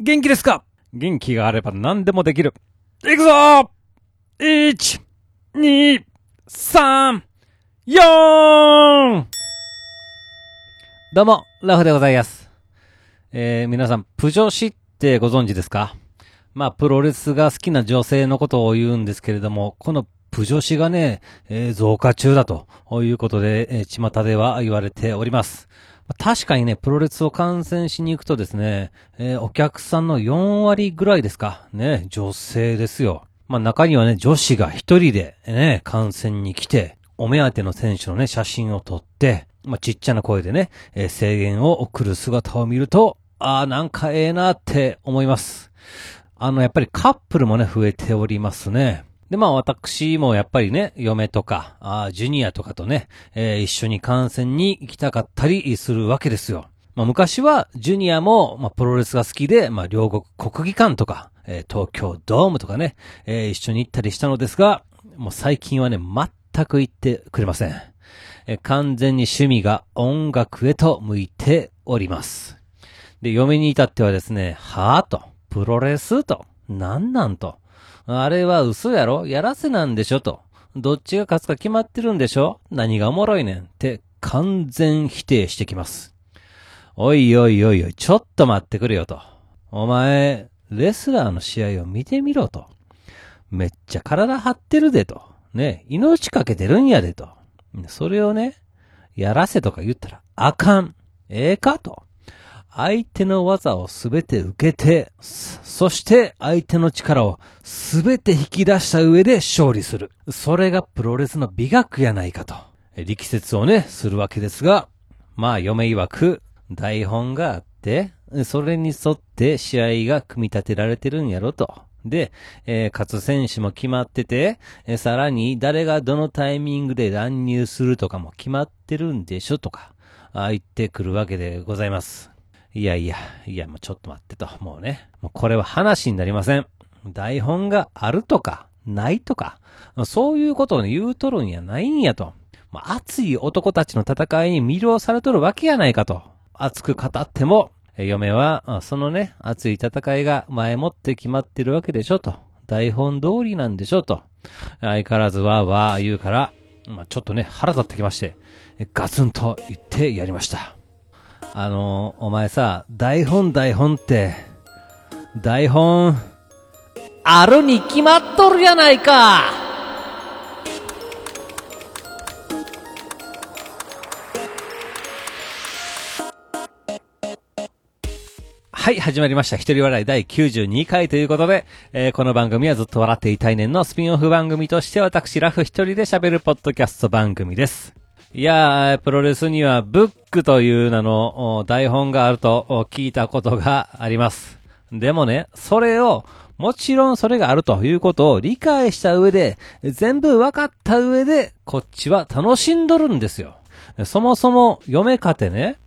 元気ですか？元気があれば何でもできる。いくぞ !1、2、3、4! どうも、ラフでございます。えー、皆さん、プジョシってご存知ですか？まあ、プロレスが好きな女性のことを言うんですけれども、このプジョシがね、えー増加中だということで、えー巷では言われております。確かにね、プロレスを観戦しに行くとですね、えーお客さんの4割ぐらいですか、ね、女性ですよ。まあ中にはね、女子が一人でね、観戦に来て、お目当ての選手のね、写真を撮って、まあちっちゃな声でね、えー声援を送る姿を見ると、ああ、なんかええなって思います。あの、やっぱりカップルもね、増えておりますね。で、まあ私もやっぱりね、嫁とか、あジュニアとかとね、えー一緒に観戦に行きたかったりするわけですよ。まあ昔は、ジュニアも、まあプロレスが好きで、まあ両国国技館とか、えー東京ドームとかね、えー一緒に行ったりしたのですが、もう最近はね、全く行ってくれません。えー完全に趣味が音楽へと向いております。で、嫁に至ってはですね、はぁと、プロレスと、なんなんと。あれは嘘やろ？やらせなんでしょと。どっちが勝つか決まってるんでしょ？何がおもろいねんって完全否定してきます。おいおいおいおい、ちょっと待ってくれよと。お前、レスラーの試合を見てみろと。めっちゃ体張ってるでと。ね、命かけてるんやでと。それをね、やらせとか言ったらあかん。ええかと。相手の技をすべて受けて、そして相手の力をすべて引き出した上で勝利する。それがプロレスの美学やないかと。力説をね、するわけですが、まあ、嫁曰く、台本があって、それに沿って試合が組み立てられてるんやろと。で、えー勝つ選手も決まってて、えーさらに誰がどのタイミングで乱入するとかも決まってるんでしょとか、ああ言ってくるわけでございます。いやいや、いや、もうちょっと待ってと。もうね。もうこれは話になりません。台本があるとか、ないとか、そういうことを言うとるんやないんやと。まあ、熱い男たちの戦いに魅了されとるわけやないかと。熱く語っても、嫁は、そのね、熱い戦いが前もって決まってるわけでしょと。台本通りなんでしょと。相変わらずわーわー言うから、まあ、ちょっとね、腹立ってきまして、ガツンと言ってやりました。あのーお前さ、台本台本って、台本、あるに決まっとるやないかはい、始まりました。一人笑い第92回ということで、えーこの番組はずっと笑っていたいねんのスピンオフ番組として私、ラフ一人で喋るポッドキャスト番組です。いやー、プロレスにはブックという名の台本があると聞いたことがあります。でもね、それを、もちろんそれがあるということを理解した上で、全部分かった上で、こっちは楽しんどるんですよ。そもそも、嫁かてね、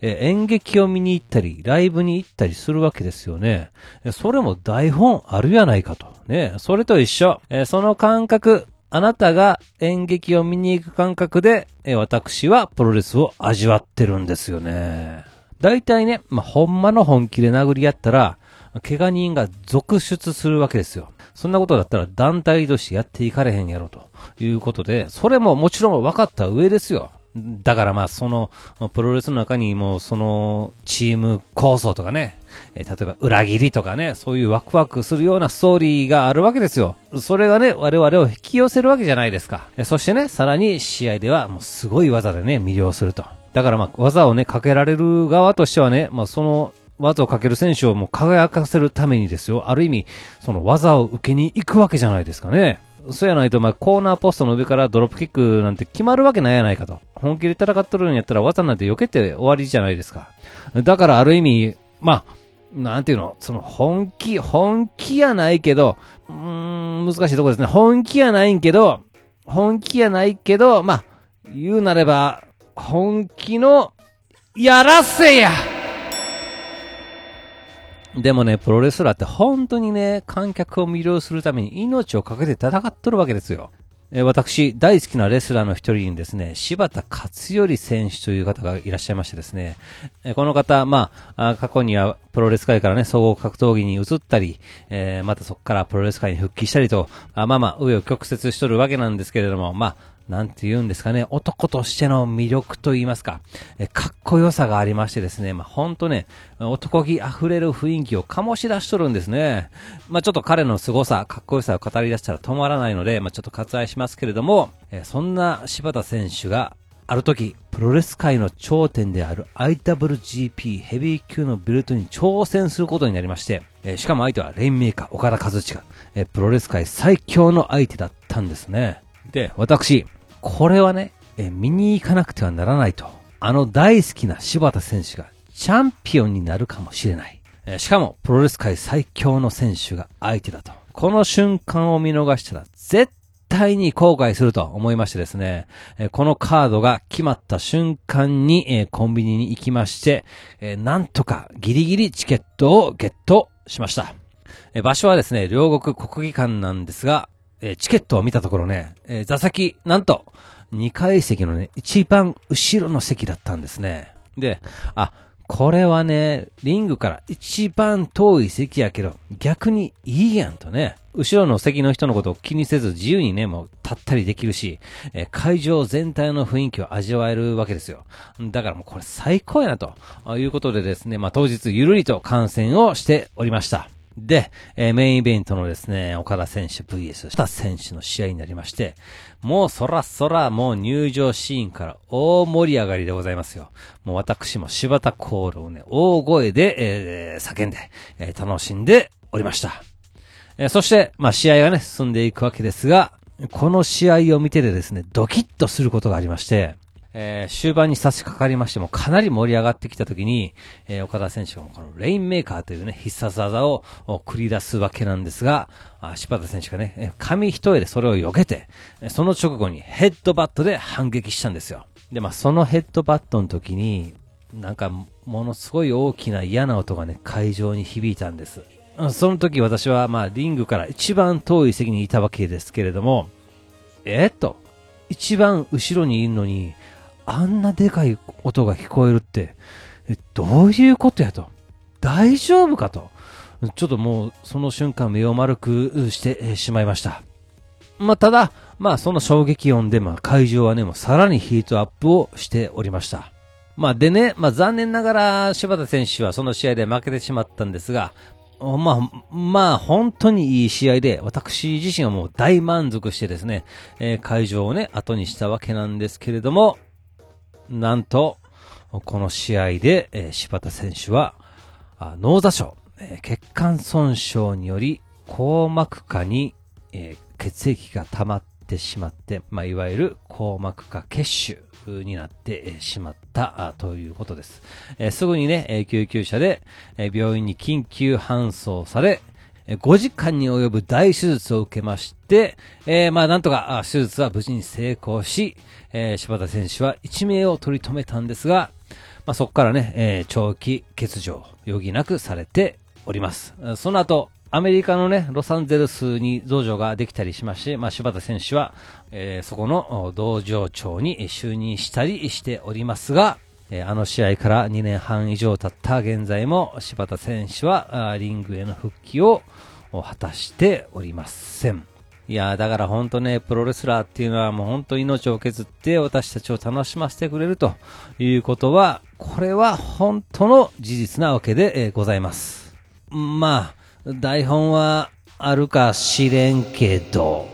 演劇を見に行ったり、ライブに行ったりするわけですよね。それも台本あるやないかと。ね。それと一緒。その感覚、あなたが演劇を見に行く感覚で、え私はプロレスを味わってるんですよね。大体ね、まあ、ほんまの本気で殴り合ったら、怪我人が続出するわけですよ。そんなことだったら団体同士やっていかれへんやろということで、それももちろん分かった上ですよ。だからまあその、プロレスの中にもそのチーム構想とかね、え例えば裏切りとかね、そういうワクワクするようなストーリーがあるわけですよ。それがね、我々を引き寄せるわけじゃないですか。そしてね、さらに試合ではもうすごい技でね、魅了すると。だからまあ技をね、かけられる側としてはね、まあその技をかける選手をもう輝かせるためにですよ。ある意味、その技を受けに行くわけじゃないですかね。そうやないと、まあ、コーナーポストの上からドロップキックなんて決まるわけないやないかと。本気で戦っとるんやったら技なんて避けて終わりじゃないですか。だからある意味、まあ、なんていうの、その本気、本気やないけど、うーん、難しいとこですね。本気やないんけど、本気やないけど、まあ、言うなれば、本気の、やらせやでもね、プロレスラーって本当にね、観客を魅了するために命をかけて戦っとるわけですよ。え、私、大好きなレスラーの一人にですね、柴田勝頼選手という方がいらっしゃいましてですね、え、この方、まあ、過去にはプロレス界からね、総合格闘技に移ったり、えー、またそこからプロレス界に復帰したりと、あまあまあ、上を曲折しとるわけなんですけれども、まあ、なんて言うんですかね、男としての魅力と言いますか、えかっこよさがありましてですね、まあ、ほんとね、男気溢れる雰囲気を醸し出しとるんですね。まあ、ちょっと彼の凄さ、かっこよさを語り出したら止まらないので、まあ、ちょっと割愛しますけれども、えそんな柴田選手が、ある時、プロレス界の頂点である IWGP ヘビー級のベルトに挑戦することになりまして、えしかも相手はレインメーカー岡田和親、えプロレス界最強の相手だったんですね。で、私、これはね、え見に行かなくてはならないと。あの大好きな柴田選手がチャンピオンになるかもしれない。えしかも、プロレス界最強の選手が相手だと。この瞬間を見逃したら絶対に後悔すると思いましてですね、えこのカードが決まった瞬間に、えコンビニに行きまして、えなんとかギリギリチケットをゲットしました。場所はですね、両国国技館なんですが、えー、チケットを見たところね、えー、座席、なんと、2階席のね、一番後ろの席だったんですね。で、あ、これはね、リングから一番遠い席やけど、逆にいいやんとね。後ろの席の人のことを気にせず自由にね、もう立ったりできるし、え、会場全体の雰囲気を味わえるわけですよ。だからもうこれ最高やなということでですね、まあ当日ゆるりと観戦をしておりました。で、えー、メインイベントのですね、岡田選手 VS した選手の試合になりまして、もうそらそらもう入場シーンから大盛り上がりでございますよ。もう私も柴田コールをね、大声で、えー、叫んで、えー、楽しんでおりました。え、そして、まあ試合がね、進んでいくわけですが、この試合を見ててですね、ドキッとすることがありまして、えー、終盤に差し掛かりましてもかなり盛り上がってきた時に、えー、岡田選手がこのレインメーカーというね、必殺技を繰り出すわけなんですが、あ柴田選手がね、紙一重でそれを避けて、その直後にヘッドバットで反撃したんですよ。で、まあ、そのヘッドバットの時に、なんか、ものすごい大きな嫌な音がね、会場に響いたんです。その時私は、まあ、リングから一番遠い席にいたわけですけれども、えっと、一番後ろにいるのに、あんなでかい音が聞こえるって、どういうことやと？大丈夫かと？ちょっともう、その瞬間目を丸くしてしまいました。まあ、ただ、まあ、その衝撃音で、まあ、会場はね、もうさらにヒートアップをしておりました。まあ、でね、まあ、残念ながら、柴田選手はその試合で負けてしまったんですが、まあ、まあ、本当にいい試合で、私自身はもう大満足してですね、えー、会場をね、後にしたわけなんですけれども、なんと、この試合で、えー、柴田選手は、脳挫傷、えー、血管損傷により、硬膜下に、えー、血液が溜まってしまって、まあ、いわゆる硬膜下血腫になってしまったということです。えー、すぐにね、救急車で、え、病院に緊急搬送され、5時間に及ぶ大手術を受けまして、えー、まあなんとか手術は無事に成功し、えー、柴田選手は一命を取り留めたんですが、まあそこからね、えー、長期欠場余儀なくされております。その後、アメリカのね、ロサンゼルスに道場ができたりしまして、まあ、柴田選手は、えー、そこの道場長に就任したりしておりますが、えあの試合から2年半以上経った現在も柴田選手はリングへの復帰を果たしておりません。いやだから本当ね、プロレスラーっていうのはもう本当命を削って私たちを楽しませてくれるということは、これは本当の事実なわけで、ございます。まあ、台本はあるか知れんけど、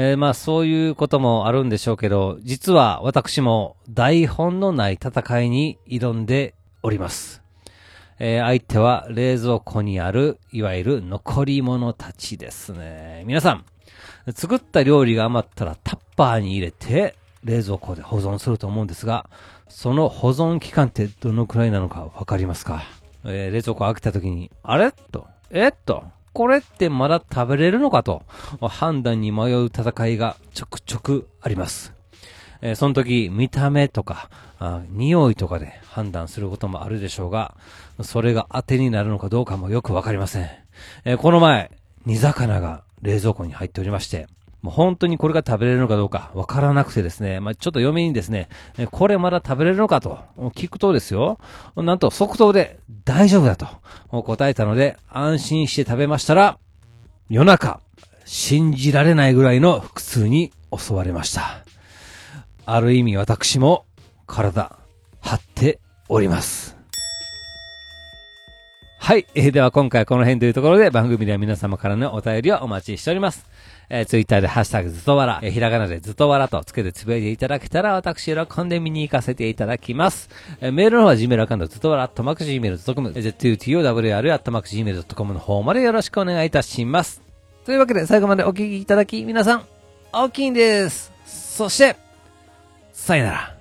えー、まあそういうこともあるんでしょうけど、実は私も台本のない戦いに挑んでおります。えー、相手は冷蔵庫にある、いわゆる残り物たちですね。皆さん、作った料理が余ったらタッパーに入れて冷蔵庫で保存すると思うんですが、その保存期間ってどのくらいなのかわかりますか？えー、冷蔵庫開けた時に、あれ？と、えっと、これってまだ食べれるのかと判断に迷う戦いがちょくちょくあります。えー、その時、見た目とか、匂いとかで判断することもあるでしょうが、それが当てになるのかどうかもよくわかりません。えー、この前、煮魚が冷蔵庫に入っておりまして、もう本当にこれが食べれるのかどうかわからなくてですね、まあ、ちょっと嫁にですね、これまだ食べれるのかと聞くとですよ、なんと即答で大丈夫だと答えたので安心して食べましたら、夜中、信じられないぐらいの腹痛に襲われました。ある意味私も体張っております。はい。えー、では今回この辺というところで番組では皆様からのお便りをお待ちしております。えー、ツイッターでハッシュタグずとわら、えー、ひらがなでずとわらとつけてつぶやいていただけたら私喜んで見に行かせていただきます。えー、メールの方は Gmail アカウントずとわら、アットマーク Gmail.com、ZUTOWR アットマーク Gmail.com の方までよろしくお願いいたします。というわけで最後までお聞きいただき皆さん、大きいんです。そして、さよなら。